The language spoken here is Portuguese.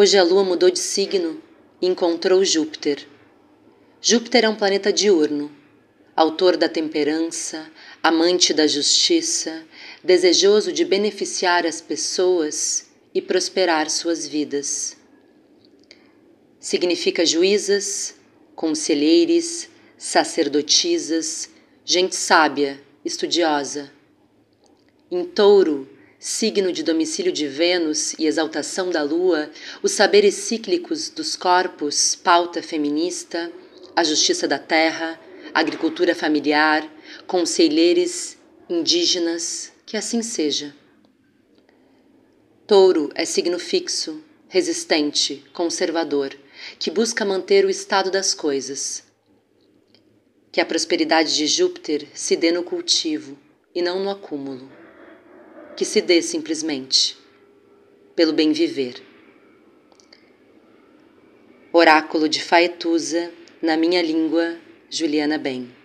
Hoje a lua mudou de signo e encontrou Júpiter. Júpiter é um planeta diurno, autor da temperança, amante da justiça, desejoso de beneficiar as pessoas e prosperar suas vidas. Significa juízas, conselheiros, sacerdotisas, gente sábia, estudiosa. Em touro, signo de domicílio de Vênus e exaltação da Lua, os saberes cíclicos dos corpos, pauta feminista, a justiça da terra, agricultura familiar, conselheiros indígenas, que assim seja. Touro é signo fixo, resistente, conservador, que busca manter o estado das coisas. Que a prosperidade de Júpiter se dê no cultivo e não no acúmulo que se dê simplesmente, pelo bem viver. Oráculo de Faetusa, na minha língua, Juliana Bem.